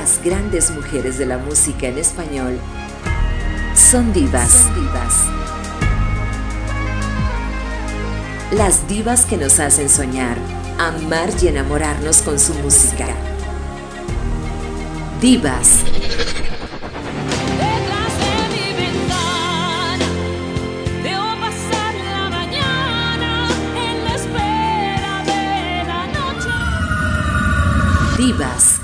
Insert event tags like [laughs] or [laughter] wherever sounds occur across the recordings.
Las grandes mujeres de la música en español son divas. Son divas. Las divas que nos hacen soñar, amar y enamorarnos con su música. Divas. Divas.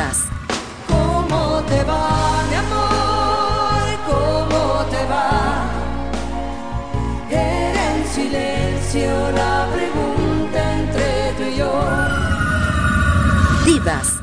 Divas. ¿Cómo te va, mi amor? ¿Cómo te va? Era en silencio la pregunta entre tú y yo. Divas.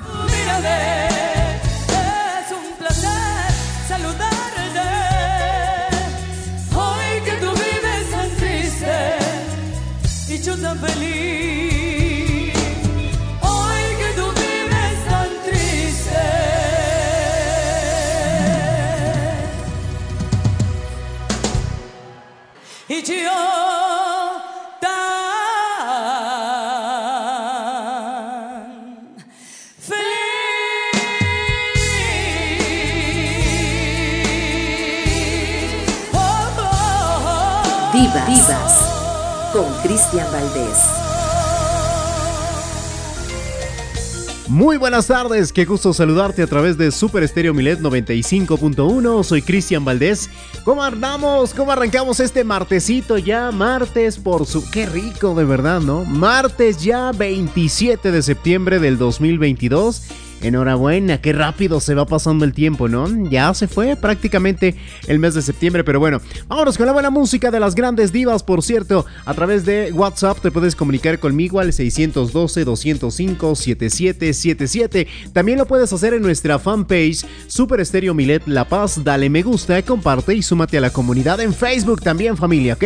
Divas. Con Cristian Valdés. Muy buenas tardes, qué gusto saludarte a través de Super Estéreo Milet 95.1. Soy Cristian Valdés. ¿Cómo andamos? ¿Cómo arrancamos este martesito ya? Martes por su. Qué rico, de verdad, ¿no? Martes ya 27 de septiembre del 2022. Enhorabuena, qué rápido se va pasando el tiempo, ¿no? Ya se fue prácticamente el mes de septiembre, pero bueno, vámonos con la buena música de las grandes divas, por cierto, a través de WhatsApp te puedes comunicar conmigo al 612-205-7777. También lo puedes hacer en nuestra fanpage Super Estéreo Milet La Paz, dale me gusta, comparte y súmate a la comunidad en Facebook también familia, ¿ok?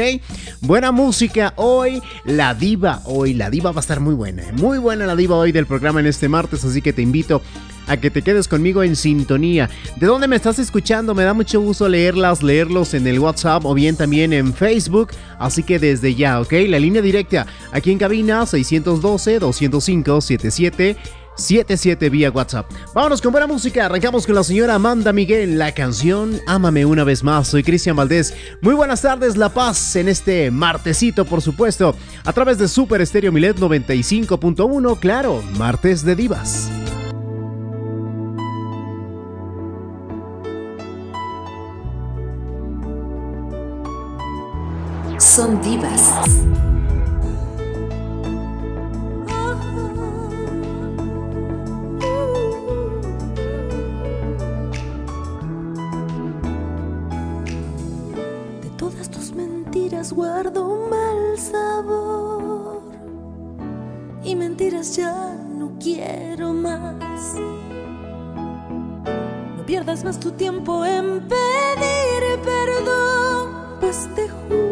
Buena música hoy, la diva, hoy la diva va a estar muy buena, ¿eh? muy buena la diva hoy del programa en este martes, así que te invito a que te quedes conmigo en sintonía. ¿De dónde me estás escuchando? Me da mucho gusto leerlas, leerlos en el WhatsApp o bien también en Facebook. Así que desde ya, ¿ok? La línea directa aquí en cabina 612-205-77. 77 vía WhatsApp. Vámonos con buena música. Arrancamos con la señora Amanda Miguel. La canción Ámame una vez más. Soy Cristian Valdés. Muy buenas tardes, La Paz, en este martesito, por supuesto, a través de Super Estéreo Milet 95.1. Claro, martes de divas. Son divas. De todas tus mentiras guardo un mal sabor. Y mentiras ya no quiero más. No pierdas más tu tiempo en pedir perdón, pues te juro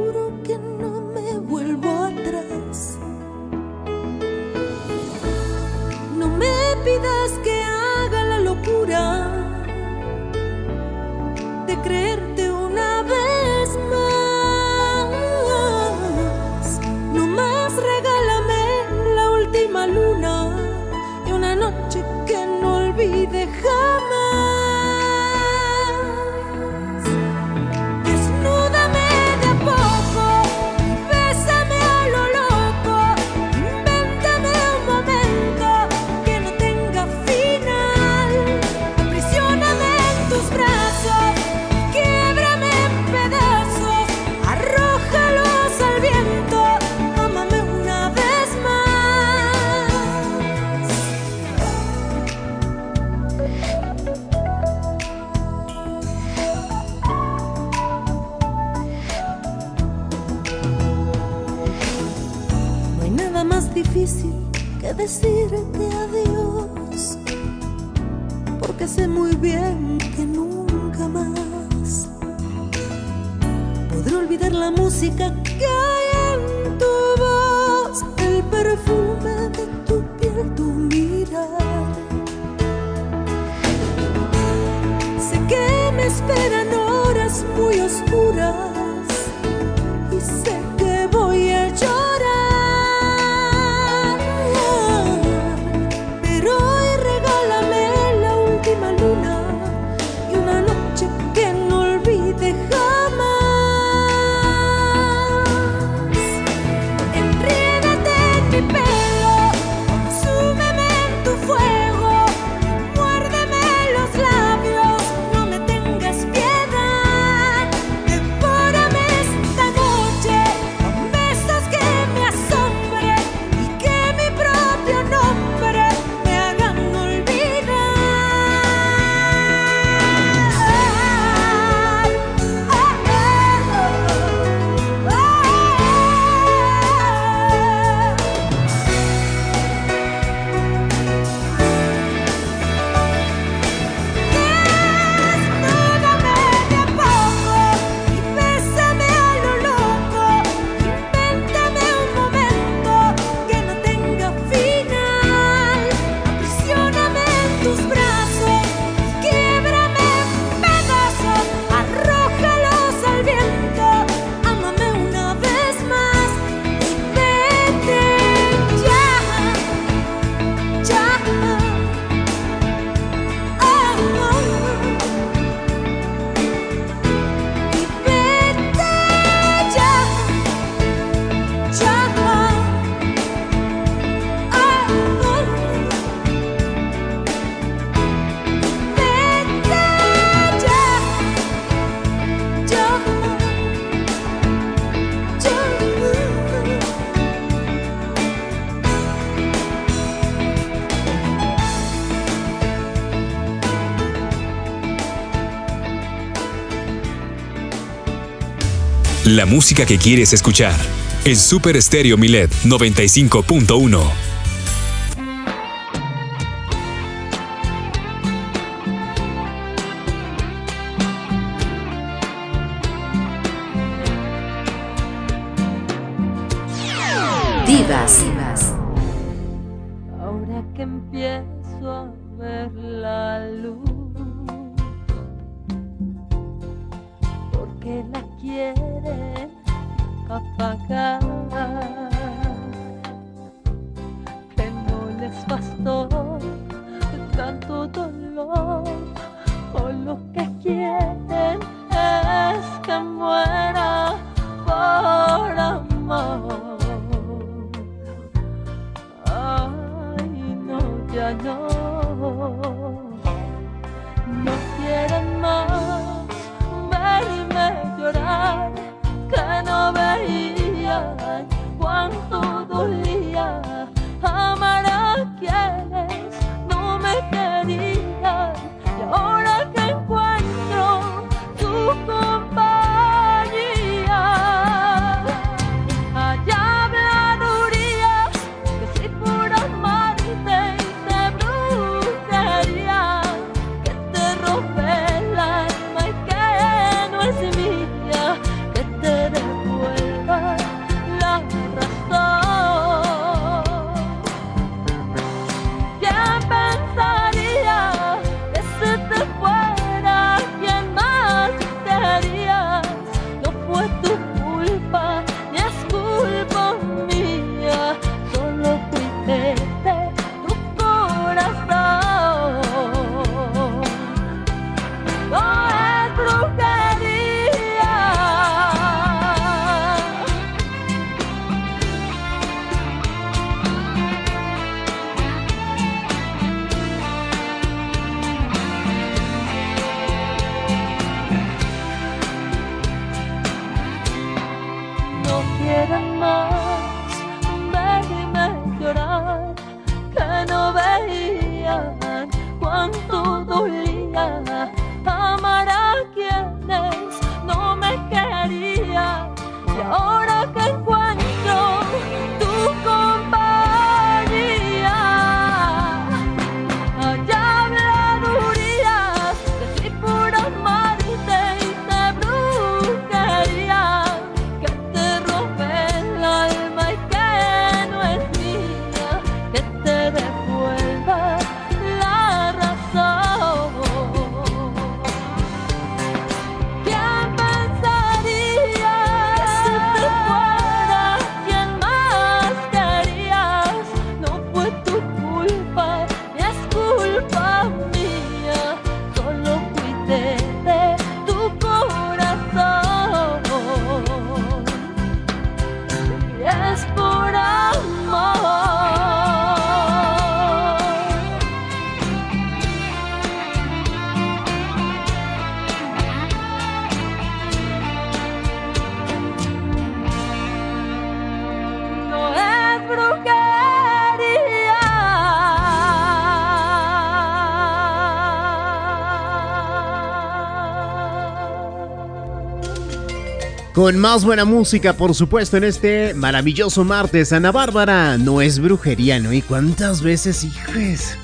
La música que quieres escuchar en Super Stereo Milet 95.1. Con más buena música, por supuesto, en este maravilloso martes. Ana Bárbara, no es brujería, ¿no? ¿Y cuántas veces, hijos?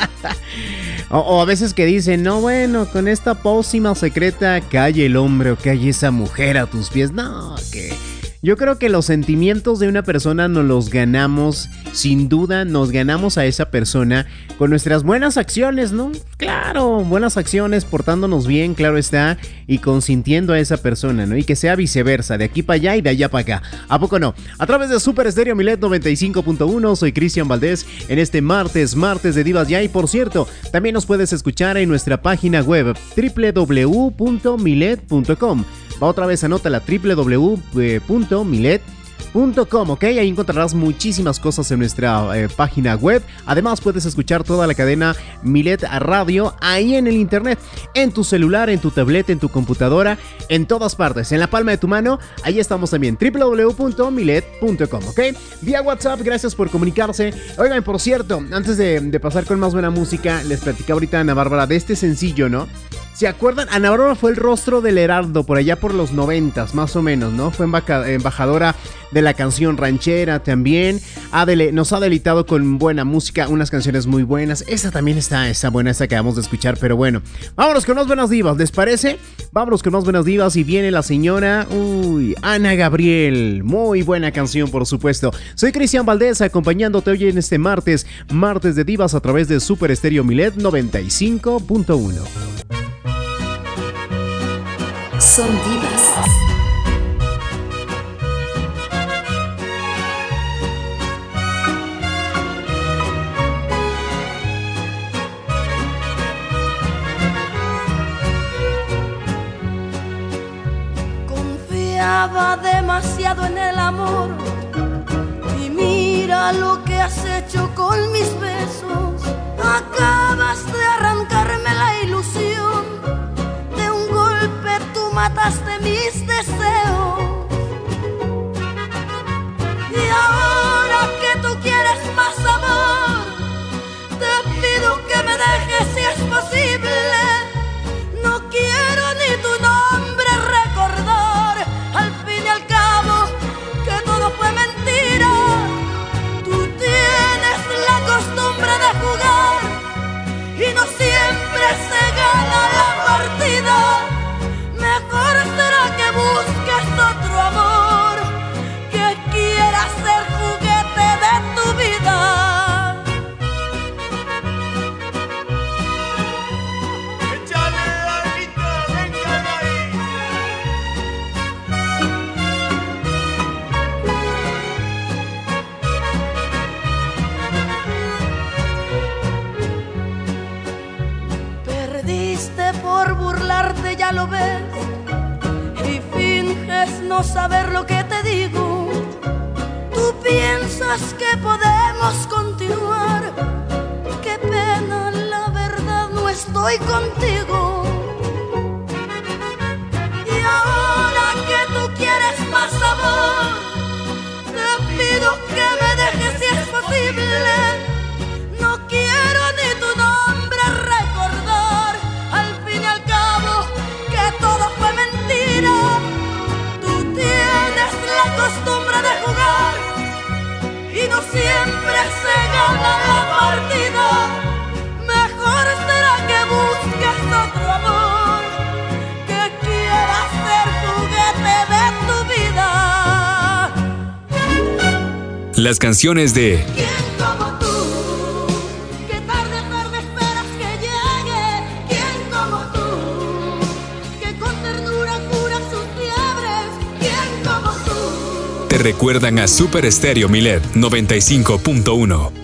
[laughs] o, a veces que dicen, no, bueno, con esta pócima secreta calle el hombre o calle esa mujer a tus pies. No, que yo creo que los sentimientos de una persona nos los ganamos, sin duda nos ganamos a esa persona con nuestras buenas acciones, ¿no? Claro, buenas acciones, portándonos bien, claro está, y consintiendo a esa persona, ¿no? Y que sea viceversa, de aquí para allá y de allá para acá. ¿A poco no? A través de Super Estéreo Milet 95.1, soy Cristian Valdés en este martes, martes de Divas Ya. Y por cierto, también nos puedes escuchar en nuestra página web www.milet.com. Va otra vez, anota la www.milet.com ¿ok? Ahí encontrarás muchísimas cosas en nuestra eh, página web. Además, puedes escuchar toda la cadena Milet Radio ahí en el internet, en tu celular, en tu tableta, en tu computadora, en todas partes, en la palma de tu mano. Ahí estamos también, www.milet.com, ¿ok? Vía WhatsApp, gracias por comunicarse. Oigan, por cierto, antes de, pasar con más buena música, les platicaba ahorita Ana Bárbara de este sencillo, ¿no? ¿Se acuerdan? Ana Bárbara fue el rostro del Heraldo por allá por los noventas, más o menos, ¿no? Fue embajadora de la canción ranchera también. nos ha deleitado con buena música, unas canciones muy buenas. Esa también está, esa buena, esa que vamos a escuchar, pero bueno. Vámonos con más buenas divas, ¿les parece? Vámonos con más buenas divas y viene la señora, uy, Ana Gabriel. Muy buena canción, por supuesto. Soy Cristian Valdés, acompañándote hoy en este martes, martes de divas a través de Super Estéreo Milet 95.1 son divas. Confiaba demasiado en el amor y mira lo que has hecho con mis besos. Acabas de arrancarme la ilusión mataste mis deseos. Y ahora que tú quieres más amor, te pido que me dejes si es posible. No quiero saber lo que te digo. Tú piensas que podemos continuar. Qué pena, la verdad, no estoy contigo. Y ahora que tú quieres más amor, te pido que me dejes si es posible. Mejor será que busques otro amor que quiera ser juguete de tu vida. Las canciones de recuerdan a Super Estéreo Milet 95.1.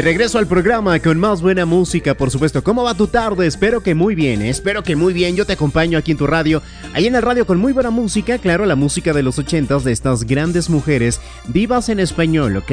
De regreso al programa con más buena música, por supuesto. ¿Cómo va tu tarde? Espero que muy bien, ¿eh? espero que muy bien. Yo te acompaño aquí en tu radio, ahí en el radio con muy buena música, claro, la música de los ochentas de estas grandes mujeres divas en español, ¿ok?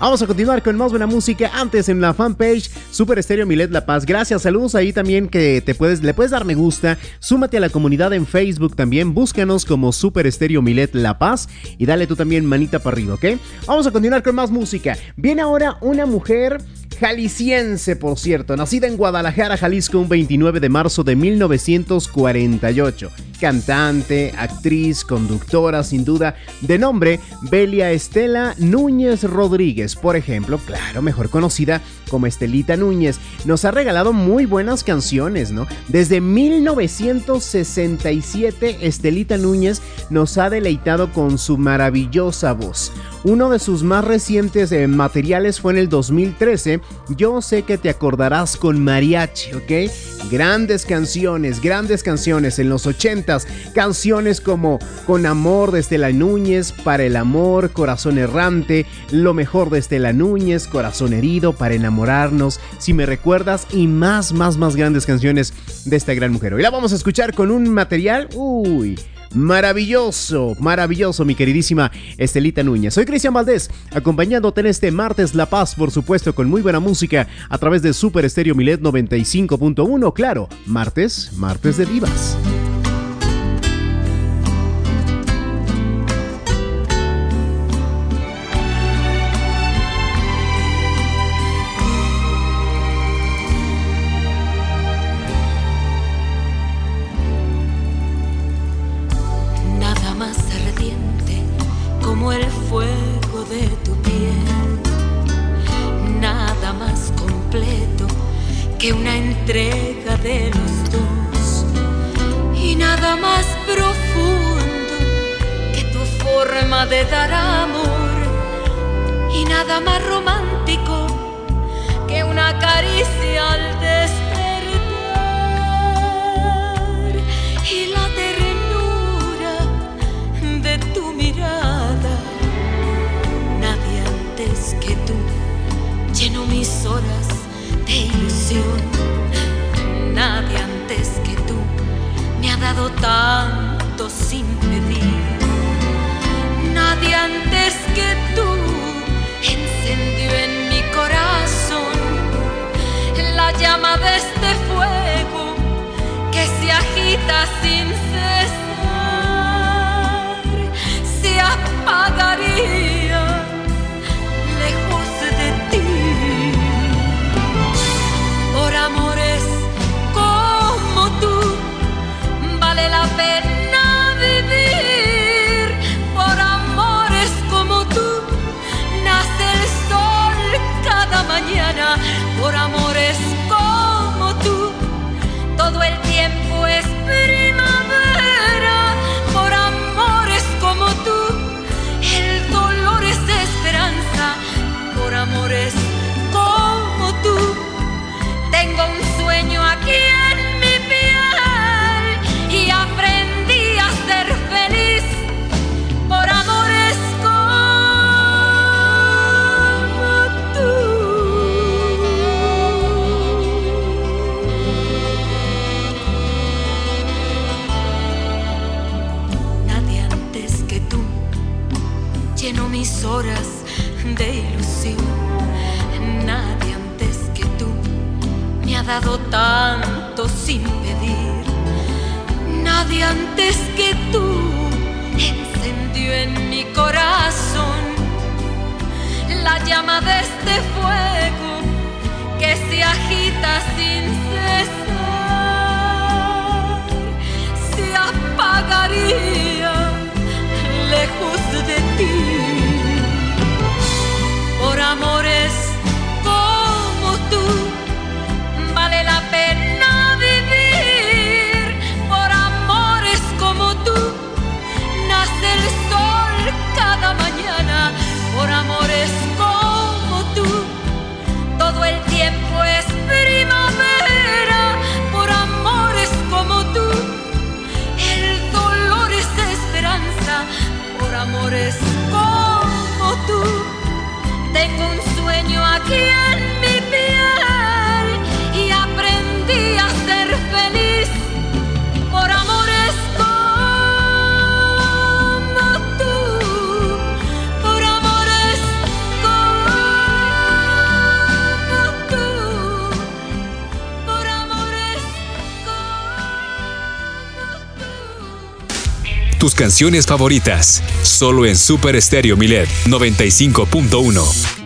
Vamos a continuar con más buena música antes en la fanpage Super Estéreo Milet La Paz. Gracias, saludos ahí también que te puedes, le puedes dar me gusta. Súmate a la comunidad en Facebook también, búscanos como Super Estéreo Milet La Paz y dale tú también manita para arriba, ¿ok? Vamos a continuar con más música. Viene ahora una mujer jalisciense, por cierto, nacida en Guadalajara, Jalisco, un 29 de marzo de 1948. Cantante, actriz, conductora, sin duda, de nombre Belia Estela Núñez Rodríguez, por ejemplo, claro, mejor conocida como Estelita Núñez, nos ha regalado muy buenas canciones, ¿no? Desde 1967, Estelita Núñez nos ha deleitado con su maravillosa voz. Uno de sus más recientes eh, materiales fue en el 2013, Yo sé que te acordarás con mariachi, ¿ok? Grandes canciones, grandes canciones en los 80s, canciones como Con amor de Estela Núñez, Para el amor, Corazón errante, Lo mejor de Estela Núñez, Corazón herido, Para enamorarnos, Si me recuerdas y más, más, más grandes canciones de esta gran mujer. Hoy la vamos a escuchar con un material, uy, Maravilloso, maravilloso, mi queridísima Estelita Núñez. Soy Cristian Valdés, acompañándote en este martes La Paz, por supuesto, con muy buena música a través de Super Estéreo Milet 95.1. Claro, martes, martes de divas. llama de este fuego que se agita sin cesar, se apagaría lejos de ti. Por amores como tú. Tengo un sueño aquí. tus canciones favoritas, solo en Super Estéreo Milet 95.1.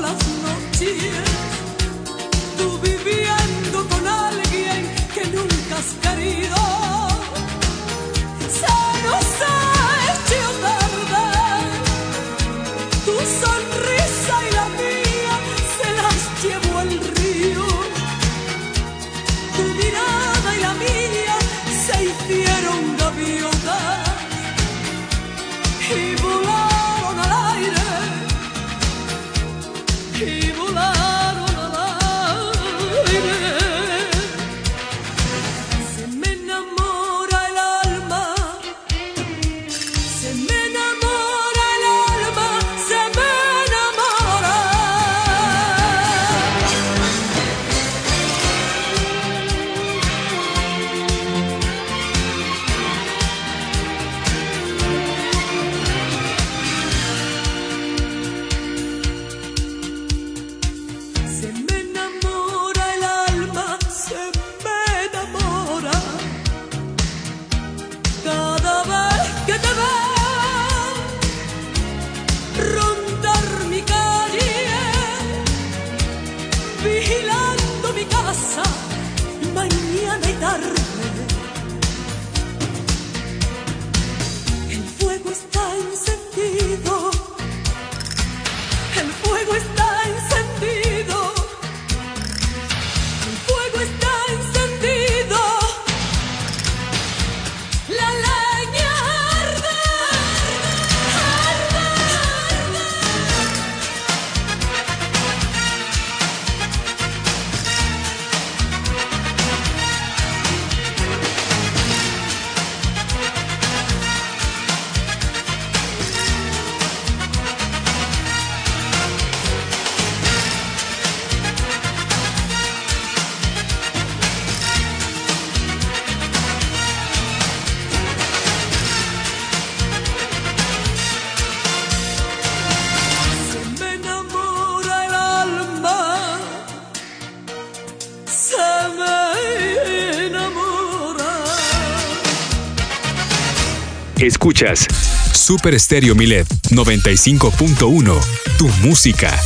las noches, tú viviendo con alguien que nunca has querido. Escuchas Super Estéreo Milet 95.1. Tu música.